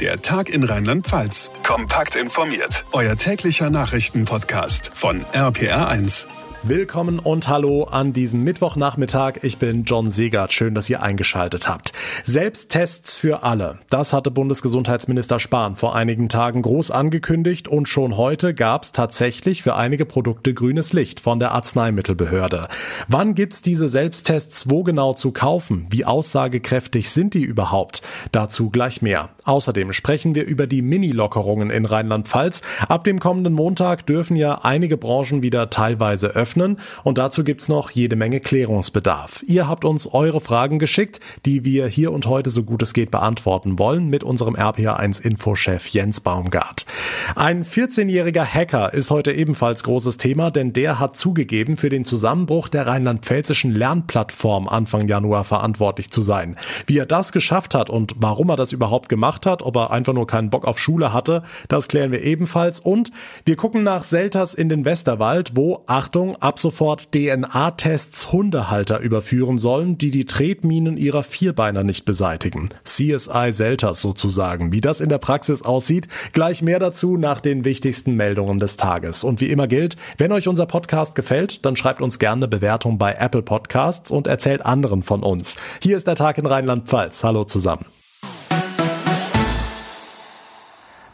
Der Tag in Rheinland-Pfalz. Kompakt informiert. Euer täglicher Nachrichtenpodcast von RPR1. Willkommen und hallo an diesem Mittwochnachmittag. Ich bin John Segert. Schön, dass ihr eingeschaltet habt. Selbsttests für alle. Das hatte Bundesgesundheitsminister Spahn vor einigen Tagen groß angekündigt und schon heute gab es tatsächlich für einige Produkte grünes Licht von der Arzneimittelbehörde. Wann gibt's diese Selbsttests wo genau zu kaufen? Wie aussagekräftig sind die überhaupt? Dazu gleich mehr. Außerdem sprechen wir über die Mini-Lockerungen in Rheinland-Pfalz. Ab dem kommenden Montag dürfen ja einige Branchen wieder teilweise öffnen. Und dazu gibt's noch jede Menge Klärungsbedarf. Ihr habt uns eure Fragen geschickt, die wir hier und heute so gut es geht beantworten wollen mit unserem RPA1-Infochef Jens Baumgart. Ein 14-jähriger Hacker ist heute ebenfalls großes Thema, denn der hat zugegeben, für den Zusammenbruch der rheinland-pfälzischen Lernplattform Anfang Januar verantwortlich zu sein. Wie er das geschafft hat und warum er das überhaupt gemacht hat, ob er einfach nur keinen Bock auf Schule hatte, das klären wir ebenfalls. Und wir gucken nach Selters in den Westerwald, wo, Achtung, ab sofort DNA-Tests Hundehalter überführen sollen, die die Tretminen ihrer Vierbeiner nicht beseitigen. CSI Selters sozusagen. Wie das in der Praxis aussieht, gleich mehr dazu nach den wichtigsten Meldungen des Tages. Und wie immer gilt, wenn euch unser Podcast gefällt, dann schreibt uns gerne eine Bewertung bei Apple Podcasts und erzählt anderen von uns. Hier ist der Tag in Rheinland-Pfalz. Hallo zusammen.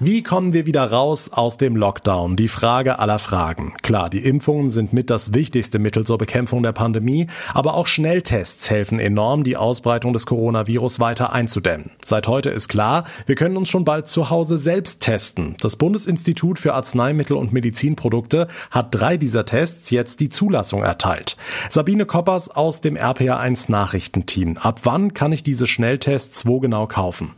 Wie kommen wir wieder raus aus dem Lockdown? Die Frage aller Fragen. Klar, die Impfungen sind mit das wichtigste Mittel zur Bekämpfung der Pandemie, aber auch Schnelltests helfen enorm, die Ausbreitung des Coronavirus weiter einzudämmen. Seit heute ist klar, wir können uns schon bald zu Hause selbst testen. Das Bundesinstitut für Arzneimittel und Medizinprodukte hat drei dieser Tests jetzt die Zulassung erteilt. Sabine Koppers aus dem RPA1 Nachrichtenteam. Ab wann kann ich diese Schnelltests wo genau kaufen?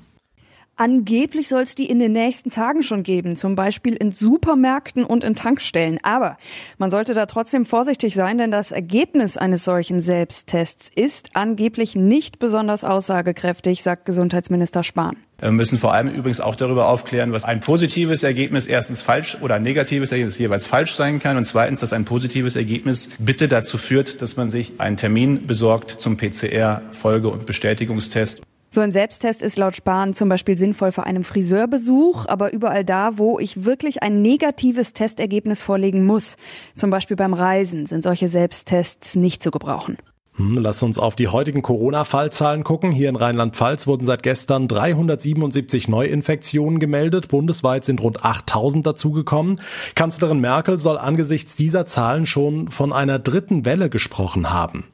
Angeblich soll es die in den nächsten Tagen schon geben, zum Beispiel in Supermärkten und in Tankstellen. Aber man sollte da trotzdem vorsichtig sein, denn das Ergebnis eines solchen Selbsttests ist angeblich nicht besonders aussagekräftig, sagt Gesundheitsminister Spahn. Wir müssen vor allem übrigens auch darüber aufklären, was ein positives Ergebnis erstens falsch oder ein negatives Ergebnis jeweils falsch sein kann und zweitens, dass ein positives Ergebnis bitte dazu führt, dass man sich einen Termin besorgt zum PCR-Folge- und Bestätigungstest. So ein Selbsttest ist laut Spahn zum Beispiel sinnvoll für einen Friseurbesuch, aber überall da, wo ich wirklich ein negatives Testergebnis vorlegen muss, zum Beispiel beim Reisen, sind solche Selbsttests nicht zu gebrauchen. Hm, lass uns auf die heutigen Corona-Fallzahlen gucken. Hier in Rheinland-Pfalz wurden seit gestern 377 Neuinfektionen gemeldet. Bundesweit sind rund 8000 dazugekommen. Kanzlerin Merkel soll angesichts dieser Zahlen schon von einer dritten Welle gesprochen haben.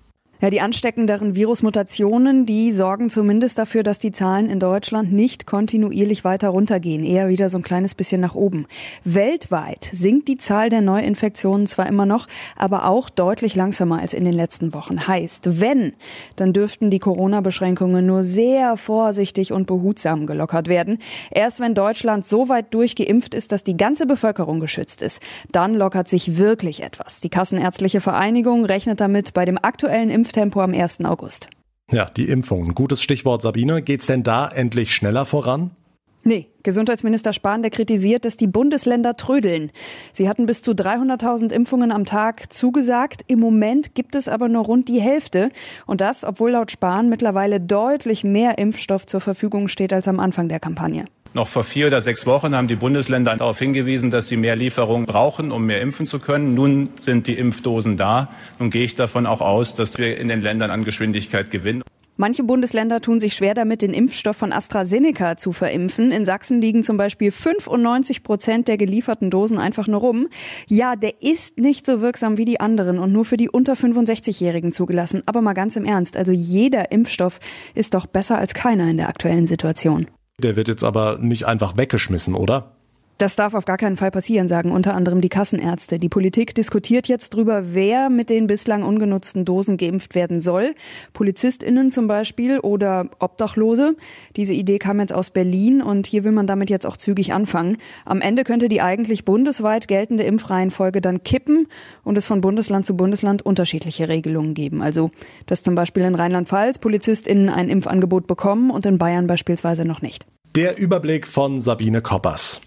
Ja, die ansteckenderen Virusmutationen, die sorgen zumindest dafür, dass die Zahlen in Deutschland nicht kontinuierlich weiter runtergehen, eher wieder so ein kleines bisschen nach oben. Weltweit sinkt die Zahl der Neuinfektionen zwar immer noch, aber auch deutlich langsamer als in den letzten Wochen. Heißt, wenn, dann dürften die Corona-Beschränkungen nur sehr vorsichtig und behutsam gelockert werden. Erst wenn Deutschland so weit durchgeimpft ist, dass die ganze Bevölkerung geschützt ist, dann lockert sich wirklich etwas. Die Kassenärztliche Vereinigung rechnet damit bei dem aktuellen Impf Impftempo am 1. August. Ja, die Impfung. Gutes Stichwort, Sabine. Geht's denn da endlich schneller voran? Nee, Gesundheitsminister Spahn, der kritisiert, dass die Bundesländer trödeln. Sie hatten bis zu 300.000 Impfungen am Tag zugesagt. Im Moment gibt es aber nur rund die Hälfte. Und das, obwohl laut Spahn mittlerweile deutlich mehr Impfstoff zur Verfügung steht als am Anfang der Kampagne. Noch vor vier oder sechs Wochen haben die Bundesländer darauf hingewiesen, dass sie mehr Lieferungen brauchen, um mehr impfen zu können. Nun sind die Impfdosen da. Nun gehe ich davon auch aus, dass wir in den Ländern an Geschwindigkeit gewinnen. Manche Bundesländer tun sich schwer damit, den Impfstoff von AstraZeneca zu verimpfen. In Sachsen liegen zum Beispiel 95 Prozent der gelieferten Dosen einfach nur rum. Ja, der ist nicht so wirksam wie die anderen und nur für die unter 65-Jährigen zugelassen. Aber mal ganz im Ernst, also jeder Impfstoff ist doch besser als keiner in der aktuellen Situation. Der wird jetzt aber nicht einfach weggeschmissen, oder? Das darf auf gar keinen Fall passieren, sagen unter anderem die Kassenärzte. Die Politik diskutiert jetzt drüber, wer mit den bislang ungenutzten Dosen geimpft werden soll. PolizistInnen zum Beispiel oder Obdachlose. Diese Idee kam jetzt aus Berlin und hier will man damit jetzt auch zügig anfangen. Am Ende könnte die eigentlich bundesweit geltende Impfreihenfolge dann kippen und es von Bundesland zu Bundesland unterschiedliche Regelungen geben. Also, dass zum Beispiel in Rheinland-Pfalz PolizistInnen ein Impfangebot bekommen und in Bayern beispielsweise noch nicht. Der Überblick von Sabine Koppers.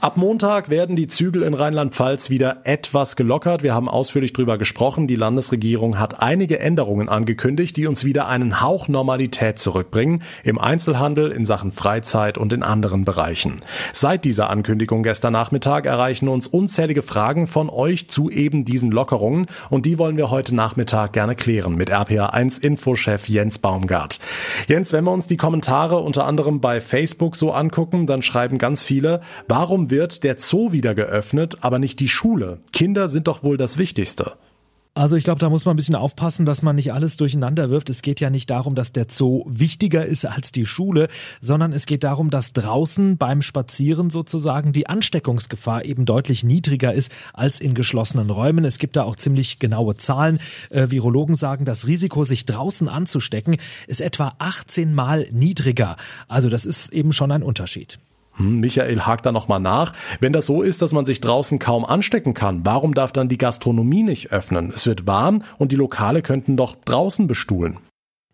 Ab Montag werden die Zügel in Rheinland-Pfalz wieder etwas gelockert. Wir haben ausführlich drüber gesprochen. Die Landesregierung hat einige Änderungen angekündigt, die uns wieder einen Hauch Normalität zurückbringen. Im Einzelhandel, in Sachen Freizeit und in anderen Bereichen. Seit dieser Ankündigung gestern Nachmittag erreichen uns unzählige Fragen von euch zu eben diesen Lockerungen. Und die wollen wir heute Nachmittag gerne klären mit RPA1 Infochef Jens Baumgart. Jens, wenn wir uns die Kommentare unter anderem bei Facebook so angucken, dann schreiben ganz viele, warum wird der Zoo wieder geöffnet, aber nicht die Schule? Kinder sind doch wohl das Wichtigste. Also ich glaube, da muss man ein bisschen aufpassen, dass man nicht alles durcheinander wirft. Es geht ja nicht darum, dass der Zoo wichtiger ist als die Schule, sondern es geht darum, dass draußen beim Spazieren sozusagen die Ansteckungsgefahr eben deutlich niedriger ist als in geschlossenen Räumen. Es gibt da auch ziemlich genaue Zahlen. Äh, Virologen sagen, das Risiko, sich draußen anzustecken, ist etwa 18 Mal niedriger. Also das ist eben schon ein Unterschied. Hm, Michael hakt da nochmal nach. Wenn das so ist, dass man sich draußen kaum anstecken kann, warum darf dann die Gastronomie nicht öffnen? Es wird warm und die Lokale könnten doch draußen bestuhlen.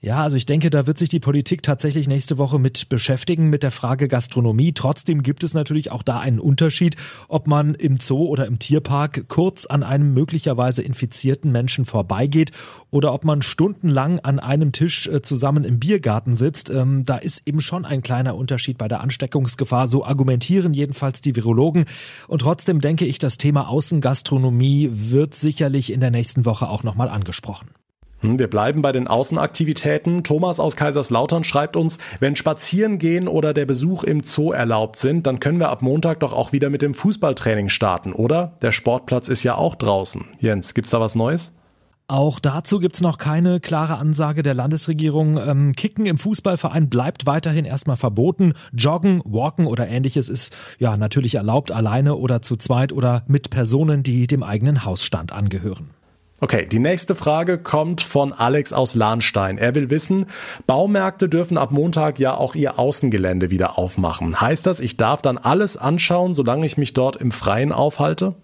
Ja, also ich denke, da wird sich die Politik tatsächlich nächste Woche mit beschäftigen, mit der Frage Gastronomie. Trotzdem gibt es natürlich auch da einen Unterschied, ob man im Zoo oder im Tierpark kurz an einem möglicherweise infizierten Menschen vorbeigeht oder ob man stundenlang an einem Tisch äh, zusammen im Biergarten sitzt. Ähm, da ist eben schon ein kleiner Unterschied bei der Ansteckungsgefahr. So argumentieren jedenfalls die Virologen. Und trotzdem denke ich, das Thema Außengastronomie wird sicherlich in der nächsten Woche auch nochmal angesprochen. Hm, wir bleiben bei den Außenaktivitäten. Thomas aus Kaiserslautern schreibt uns, wenn Spazierengehen oder der Besuch im Zoo erlaubt sind, dann können wir ab Montag doch auch wieder mit dem Fußballtraining starten, oder? Der Sportplatz ist ja auch draußen. Jens, gibt's da was Neues? Auch dazu gibt's noch keine klare Ansage der Landesregierung. Ähm, Kicken im Fußballverein bleibt weiterhin erstmal verboten. Joggen, Walken oder ähnliches ist ja natürlich erlaubt, alleine oder zu zweit oder mit Personen, die dem eigenen Hausstand angehören. Okay, die nächste Frage kommt von Alex aus Lahnstein. Er will wissen, Baumärkte dürfen ab Montag ja auch ihr Außengelände wieder aufmachen. Heißt das, ich darf dann alles anschauen, solange ich mich dort im Freien aufhalte?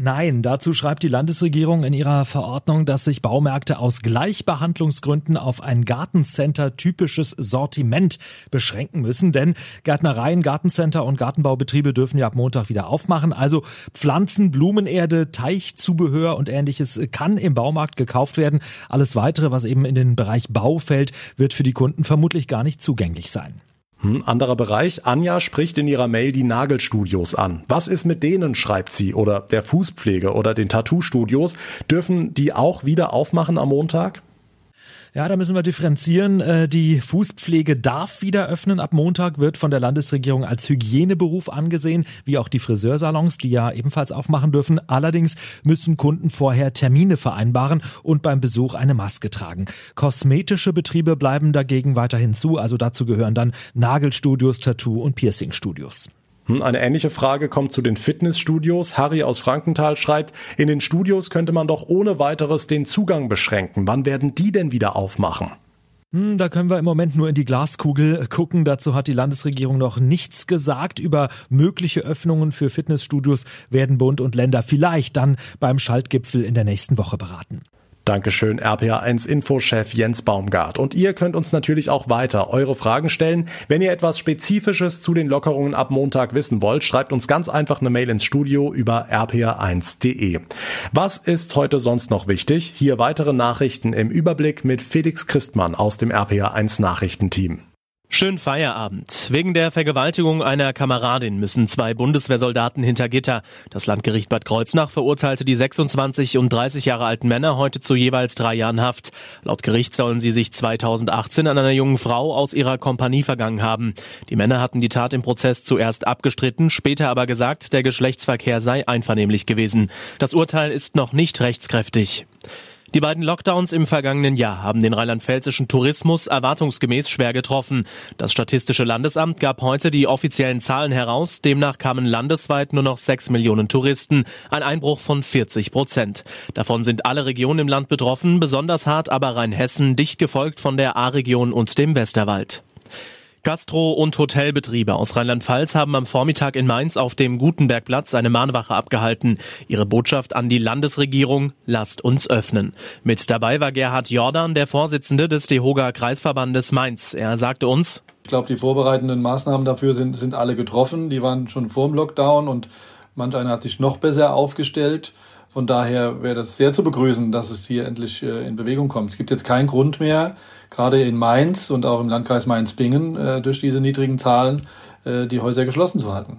Nein, dazu schreibt die Landesregierung in ihrer Verordnung, dass sich Baumärkte aus Gleichbehandlungsgründen auf ein Gartencenter-typisches Sortiment beschränken müssen, denn Gärtnereien, Gartencenter und Gartenbaubetriebe dürfen ja ab Montag wieder aufmachen. Also Pflanzen, Blumenerde, Teichzubehör und ähnliches kann im Baumarkt gekauft werden. Alles weitere, was eben in den Bereich Bau fällt, wird für die Kunden vermutlich gar nicht zugänglich sein. Hm, anderer Bereich. Anja spricht in ihrer Mail die Nagelstudios an. Was ist mit denen, schreibt sie, oder der Fußpflege oder den Tattoo-Studios? Dürfen die auch wieder aufmachen am Montag? Ja, da müssen wir differenzieren. Äh, die Fußpflege darf wieder öffnen. Ab Montag wird von der Landesregierung als Hygieneberuf angesehen, wie auch die Friseursalons, die ja ebenfalls aufmachen dürfen. Allerdings müssen Kunden vorher Termine vereinbaren und beim Besuch eine Maske tragen. Kosmetische Betriebe bleiben dagegen weiterhin zu. Also dazu gehören dann Nagelstudios, Tattoo- und Piercingstudios. Hm, eine ähnliche Frage kommt zu den Fitnessstudios. Harry aus Frankenthal schreibt, in den Studios könnte man doch ohne weiteres den Zugang beschränken. Wann werden die denn wieder aufmachen? Hm, da können wir im Moment nur in die Glaskugel gucken. Dazu hat die Landesregierung noch nichts gesagt. Über mögliche Öffnungen für Fitnessstudios werden Bund und Länder vielleicht dann beim Schaltgipfel in der nächsten Woche beraten. Dankeschön, RPA1 Infochef Jens Baumgart. Und ihr könnt uns natürlich auch weiter eure Fragen stellen. Wenn ihr etwas Spezifisches zu den Lockerungen ab Montag wissen wollt, schreibt uns ganz einfach eine Mail ins Studio über rpa1.de. Was ist heute sonst noch wichtig? Hier weitere Nachrichten im Überblick mit Felix Christmann aus dem RPA1 Nachrichtenteam. Schönen Feierabend. Wegen der Vergewaltigung einer Kameradin müssen zwei Bundeswehrsoldaten hinter Gitter. Das Landgericht Bad Kreuznach verurteilte die 26 und 30 Jahre alten Männer heute zu jeweils drei Jahren Haft. Laut Gericht sollen sie sich 2018 an einer jungen Frau aus ihrer Kompanie vergangen haben. Die Männer hatten die Tat im Prozess zuerst abgestritten, später aber gesagt, der Geschlechtsverkehr sei einvernehmlich gewesen. Das Urteil ist noch nicht rechtskräftig. Die beiden Lockdowns im vergangenen Jahr haben den rheinland-pfälzischen Tourismus erwartungsgemäß schwer getroffen. Das Statistische Landesamt gab heute die offiziellen Zahlen heraus. Demnach kamen landesweit nur noch sechs Millionen Touristen, ein Einbruch von 40 Prozent. Davon sind alle Regionen im Land betroffen, besonders hart aber Rheinhessen, dicht gefolgt von der A-Region und dem Westerwald. Gastro- und Hotelbetriebe aus Rheinland-Pfalz haben am Vormittag in Mainz auf dem Gutenbergplatz eine Mahnwache abgehalten. Ihre Botschaft an die Landesregierung, lasst uns öffnen. Mit dabei war Gerhard Jordan, der Vorsitzende des DEHOGA Kreisverbandes Mainz. Er sagte uns, Ich glaube, die vorbereitenden Maßnahmen dafür sind, sind alle getroffen. Die waren schon vor dem Lockdown und manch einer hat sich noch besser aufgestellt. Von daher wäre das sehr zu begrüßen, dass es hier endlich äh, in Bewegung kommt. Es gibt jetzt keinen Grund mehr, gerade in Mainz und auch im Landkreis Mainz-Bingen äh, durch diese niedrigen Zahlen äh, die Häuser geschlossen zu halten.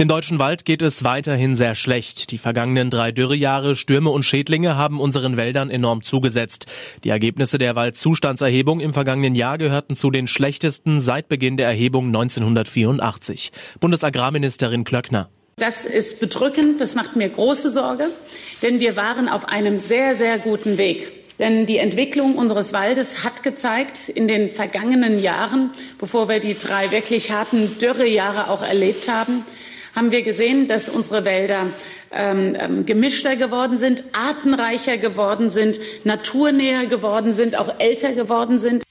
Dem deutschen Wald geht es weiterhin sehr schlecht. Die vergangenen drei Dürrejahre, Stürme und Schädlinge haben unseren Wäldern enorm zugesetzt. Die Ergebnisse der Waldzustandserhebung im vergangenen Jahr gehörten zu den schlechtesten seit Beginn der Erhebung 1984. Bundesagrarministerin Klöckner. Das ist bedrückend, das macht mir große Sorge, denn wir waren auf einem sehr, sehr guten Weg. Denn die Entwicklung unseres Waldes hat gezeigt, in den vergangenen Jahren, bevor wir die drei wirklich harten Dürrejahre auch erlebt haben, haben wir gesehen, dass unsere Wälder ähm, ähm, gemischter geworden sind, artenreicher geworden sind, naturnäher geworden sind, auch älter geworden sind.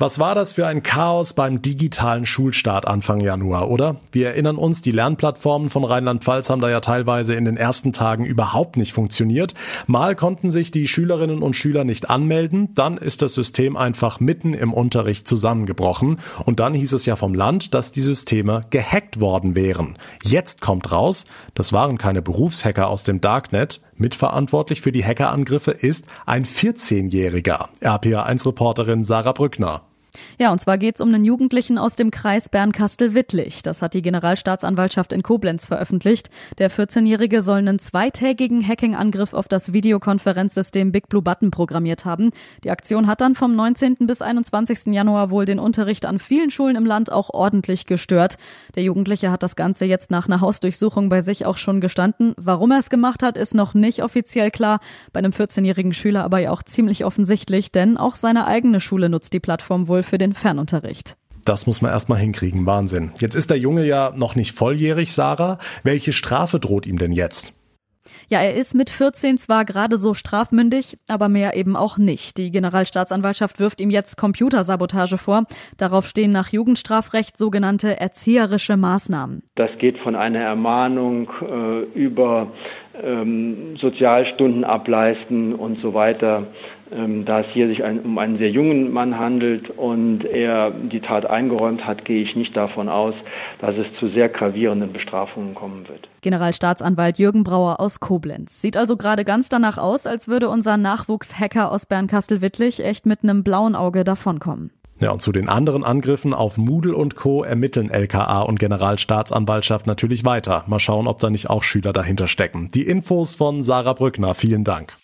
Was war das für ein Chaos beim digitalen Schulstart Anfang Januar, oder? Wir erinnern uns, die Lernplattformen von Rheinland-Pfalz haben da ja teilweise in den ersten Tagen überhaupt nicht funktioniert. Mal konnten sich die Schülerinnen und Schüler nicht anmelden, dann ist das System einfach mitten im Unterricht zusammengebrochen und dann hieß es ja vom Land, dass die Systeme gehackt worden wären. Jetzt kommt raus, das waren keine Berufshacker aus dem Darknet, Mitverantwortlich für die Hackerangriffe ist ein 14-Jähriger. RPA1-Reporterin Sarah Brückner. Ja, und zwar geht's um einen Jugendlichen aus dem Kreis Bernkastel-Wittlich. Das hat die Generalstaatsanwaltschaft in Koblenz veröffentlicht. Der 14-Jährige soll einen zweitägigen Hacking-Angriff auf das Videokonferenzsystem Big Blue Button programmiert haben. Die Aktion hat dann vom 19. bis 21. Januar wohl den Unterricht an vielen Schulen im Land auch ordentlich gestört. Der Jugendliche hat das Ganze jetzt nach einer Hausdurchsuchung bei sich auch schon gestanden. Warum er es gemacht hat, ist noch nicht offiziell klar. Bei einem 14-jährigen Schüler aber ja auch ziemlich offensichtlich, denn auch seine eigene Schule nutzt die Plattform wohl für den Fernunterricht. Das muss man erstmal hinkriegen. Wahnsinn. Jetzt ist der Junge ja noch nicht volljährig, Sarah. Welche Strafe droht ihm denn jetzt? Ja, er ist mit 14 zwar gerade so strafmündig, aber mehr eben auch nicht. Die Generalstaatsanwaltschaft wirft ihm jetzt Computersabotage vor. Darauf stehen nach Jugendstrafrecht sogenannte erzieherische Maßnahmen. Das geht von einer Ermahnung äh, über ähm, Sozialstunden ableisten und so weiter. Ähm, da es hier sich ein, um einen sehr jungen Mann handelt und er die Tat eingeräumt hat, gehe ich nicht davon aus, dass es zu sehr gravierenden Bestrafungen kommen wird. Generalstaatsanwalt Jürgen Brauer aus Koblenz. Sieht also gerade ganz danach aus, als würde unser Nachwuchshacker aus Bernkastel-Wittlich echt mit einem blauen Auge davonkommen. Ja, und zu den anderen Angriffen auf Moodle und Co. ermitteln LKA und Generalstaatsanwaltschaft natürlich weiter. Mal schauen, ob da nicht auch Schüler dahinter stecken. Die Infos von Sarah Brückner. Vielen Dank.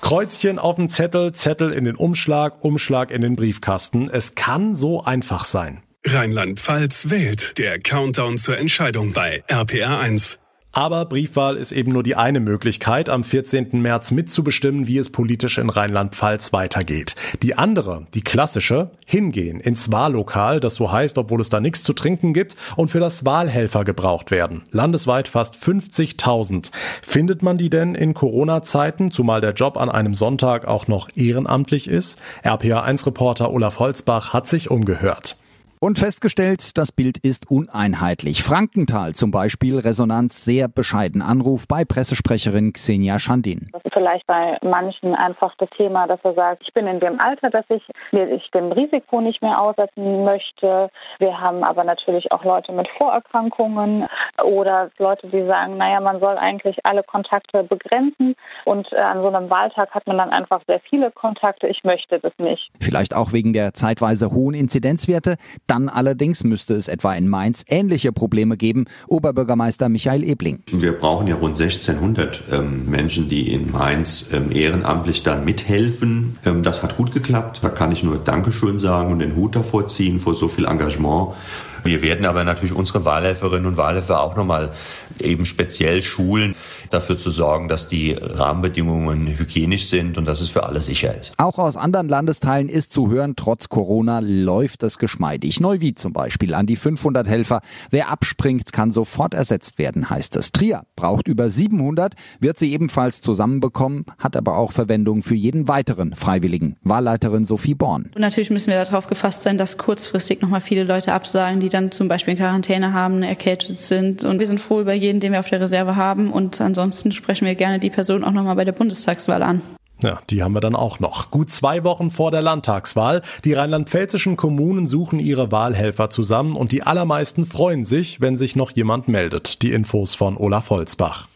Kreuzchen auf dem Zettel, Zettel in den Umschlag, Umschlag in den Briefkasten. Es kann so einfach sein. Rheinland-Pfalz wählt. Der Countdown zur Entscheidung bei RPR1. Aber Briefwahl ist eben nur die eine Möglichkeit, am 14. März mitzubestimmen, wie es politisch in Rheinland-Pfalz weitergeht. Die andere, die klassische, hingehen ins Wahllokal, das so heißt, obwohl es da nichts zu trinken gibt, und für das Wahlhelfer gebraucht werden. Landesweit fast 50.000. Findet man die denn in Corona-Zeiten, zumal der Job an einem Sonntag auch noch ehrenamtlich ist? RPA1-Reporter Olaf Holzbach hat sich umgehört. Und festgestellt, das Bild ist uneinheitlich. Frankenthal zum Beispiel, Resonanz sehr bescheiden. Anruf bei Pressesprecherin Xenia Schandin. Das ist vielleicht bei manchen einfach das Thema, dass er sagt, ich bin in dem Alter, dass ich, ich dem Risiko nicht mehr aussetzen möchte. Wir haben aber natürlich auch Leute mit Vorerkrankungen oder Leute, die sagen, naja, man soll eigentlich alle Kontakte begrenzen. Und äh, an so einem Wahltag hat man dann einfach sehr viele Kontakte. Ich möchte das nicht. Vielleicht auch wegen der zeitweise hohen Inzidenzwerte. Dann allerdings müsste es etwa in Mainz ähnliche Probleme geben. Oberbürgermeister Michael Ebling. Wir brauchen ja rund 1600 ähm, Menschen, die in Mainz ähm, ehrenamtlich dann mithelfen. Ähm, das hat gut geklappt. Da kann ich nur Dankeschön sagen und den Hut davor ziehen vor so viel Engagement. Wir werden aber natürlich unsere Wahlhelferinnen und Wahlhelfer auch nochmal eben speziell schulen, dafür zu sorgen, dass die Rahmenbedingungen hygienisch sind und dass es für alle sicher ist. Auch aus anderen Landesteilen ist zu hören, trotz Corona läuft es geschmeidig. Neuwied zum Beispiel an die 500 Helfer. Wer abspringt, kann sofort ersetzt werden, heißt es. Trier braucht über 700, wird sie ebenfalls zusammenbekommen, hat aber auch Verwendung für jeden weiteren Freiwilligen. Wahlleiterin Sophie Born. Und natürlich müssen wir darauf gefasst sein, dass kurzfristig nochmal viele Leute absagen, die dann zum Beispiel in Quarantäne haben, erkältet sind. Und wir sind froh über jeden, den wir auf der Reserve haben. Und ansonsten sprechen wir gerne die Person auch nochmal bei der Bundestagswahl an. Ja, die haben wir dann auch noch. Gut zwei Wochen vor der Landtagswahl. Die rheinland-pfälzischen Kommunen suchen ihre Wahlhelfer zusammen und die allermeisten freuen sich, wenn sich noch jemand meldet. Die Infos von Olaf Holzbach.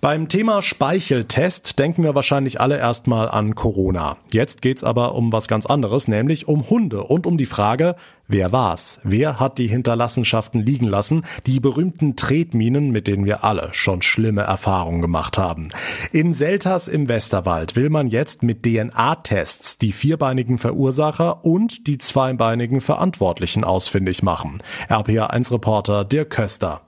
Beim Thema Speicheltest denken wir wahrscheinlich alle erstmal an Corona. Jetzt geht's aber um was ganz anderes, nämlich um Hunde und um die Frage, wer war's? Wer hat die Hinterlassenschaften liegen lassen? Die berühmten Tretminen, mit denen wir alle schon schlimme Erfahrungen gemacht haben. In Selters im Westerwald will man jetzt mit DNA-Tests die vierbeinigen Verursacher und die zweibeinigen Verantwortlichen ausfindig machen. RPA1-Reporter Dirk Köster.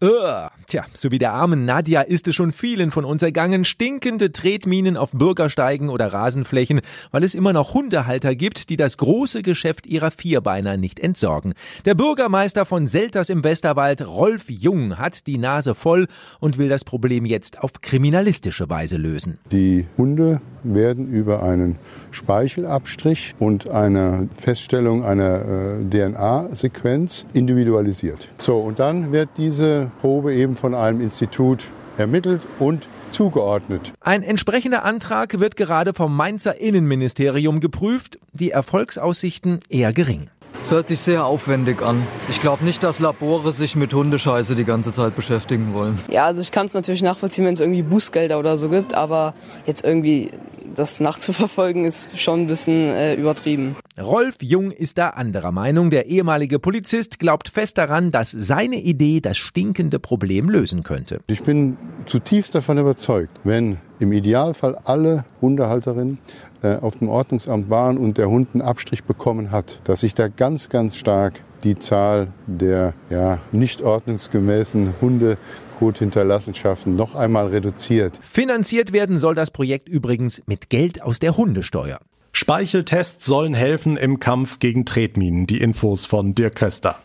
Ugh. Tja, so wie der armen Nadja ist es schon vielen von uns ergangen, stinkende Tretminen auf Bürgersteigen oder Rasenflächen, weil es immer noch Hundehalter gibt, die das große Geschäft ihrer Vierbeiner nicht entsorgen. Der Bürgermeister von Selters im Westerwald, Rolf Jung, hat die Nase voll und will das Problem jetzt auf kriminalistische Weise lösen. Die Hunde werden über einen Speichelabstrich und eine Feststellung einer äh, DNA-Sequenz individualisiert. So, und dann wird diese Probe eben von einem Institut ermittelt und zugeordnet. Ein entsprechender Antrag wird gerade vom Mainzer Innenministerium geprüft, die Erfolgsaussichten eher gering. Das hört sich sehr aufwendig an. Ich glaube nicht, dass Labore sich mit Hundescheiße die ganze Zeit beschäftigen wollen. Ja, also ich kann es natürlich nachvollziehen, wenn es irgendwie Bußgelder oder so gibt, aber jetzt irgendwie das nachzuverfolgen ist schon ein bisschen äh, übertrieben. Rolf Jung ist da anderer Meinung. Der ehemalige Polizist glaubt fest daran, dass seine Idee das stinkende Problem lösen könnte. Ich bin zutiefst davon überzeugt, wenn im Idealfall alle Hundehalterinnen äh, auf dem Ordnungsamt waren und der Hund einen Abstrich bekommen hat, dass sich da ganz, ganz stark die Zahl der ja, nicht ordnungsgemäßen Hunde Kothinterlassenschaften noch einmal reduziert. Finanziert werden soll das Projekt übrigens mit Geld aus der Hundesteuer. Speicheltests sollen helfen im Kampf gegen Tretminen. Die Infos von Dirk Köster.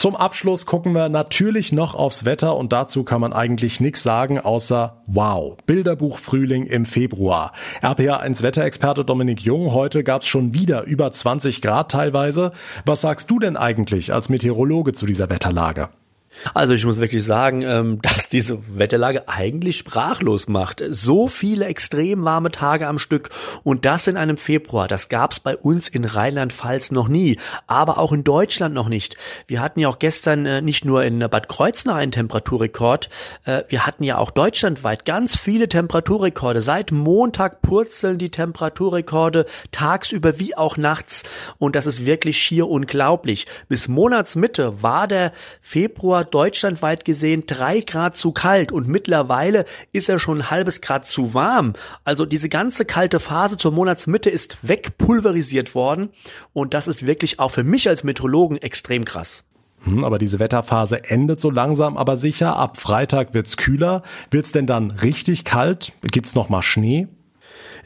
Zum Abschluss gucken wir natürlich noch aufs Wetter und dazu kann man eigentlich nichts sagen, außer wow, Bilderbuch Frühling im Februar. RPA1 Wetterexperte Dominik Jung, heute gab es schon wieder über 20 Grad teilweise. Was sagst du denn eigentlich als Meteorologe zu dieser Wetterlage? Also ich muss wirklich sagen, ähm, dass diese Wetterlage eigentlich sprachlos macht. So viele extrem warme Tage am Stück und das in einem Februar, das gab es bei uns in Rheinland-Pfalz noch nie, aber auch in Deutschland noch nicht. Wir hatten ja auch gestern äh, nicht nur in Bad Kreuznach einen Temperaturrekord, äh, wir hatten ja auch deutschlandweit ganz viele Temperaturrekorde. Seit Montag purzeln die Temperaturrekorde tagsüber wie auch nachts und das ist wirklich schier unglaublich. Bis Monatsmitte war der Februar deutschlandweit gesehen drei Grad zu kalt und mittlerweile ist er schon ein halbes Grad zu warm. Also diese ganze kalte Phase zur Monatsmitte ist wegpulverisiert worden und das ist wirklich auch für mich als Meteorologen extrem krass. Hm, aber diese Wetterphase endet so langsam, aber sicher. Ab Freitag wird's kühler. Wird's denn dann richtig kalt? Gibt's noch mal Schnee?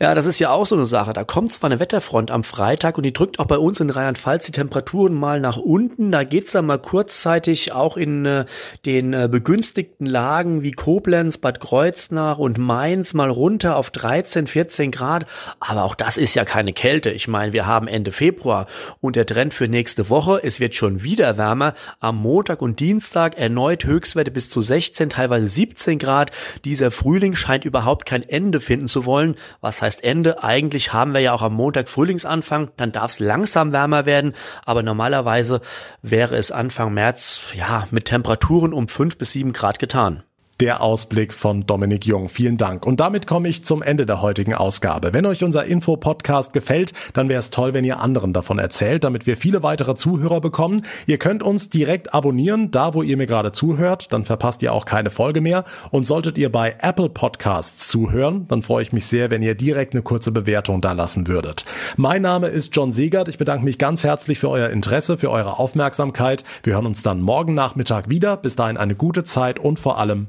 Ja, das ist ja auch so eine Sache. Da kommt zwar eine Wetterfront am Freitag und die drückt auch bei uns in Rheinland-Pfalz die Temperaturen mal nach unten. Da geht's dann mal kurzzeitig auch in äh, den äh, begünstigten Lagen wie Koblenz, Bad Kreuznach und Mainz mal runter auf 13, 14 Grad. Aber auch das ist ja keine Kälte. Ich meine, wir haben Ende Februar und der Trend für nächste Woche, es wird schon wieder wärmer. Am Montag und Dienstag erneut Höchstwerte bis zu 16, teilweise 17 Grad. Dieser Frühling scheint überhaupt kein Ende finden zu wollen. Was heißt Ende? Eigentlich haben wir ja auch am Montag Frühlingsanfang, dann darf es langsam wärmer werden, aber normalerweise wäre es Anfang März ja mit Temperaturen um fünf bis sieben Grad getan. Der Ausblick von Dominik Jung. Vielen Dank. Und damit komme ich zum Ende der heutigen Ausgabe. Wenn euch unser Info-Podcast gefällt, dann wäre es toll, wenn ihr anderen davon erzählt, damit wir viele weitere Zuhörer bekommen. Ihr könnt uns direkt abonnieren, da wo ihr mir gerade zuhört, dann verpasst ihr auch keine Folge mehr. Und solltet ihr bei Apple Podcasts zuhören, dann freue ich mich sehr, wenn ihr direkt eine kurze Bewertung da lassen würdet. Mein Name ist John Segert. Ich bedanke mich ganz herzlich für euer Interesse, für eure Aufmerksamkeit. Wir hören uns dann morgen Nachmittag wieder. Bis dahin eine gute Zeit und vor allem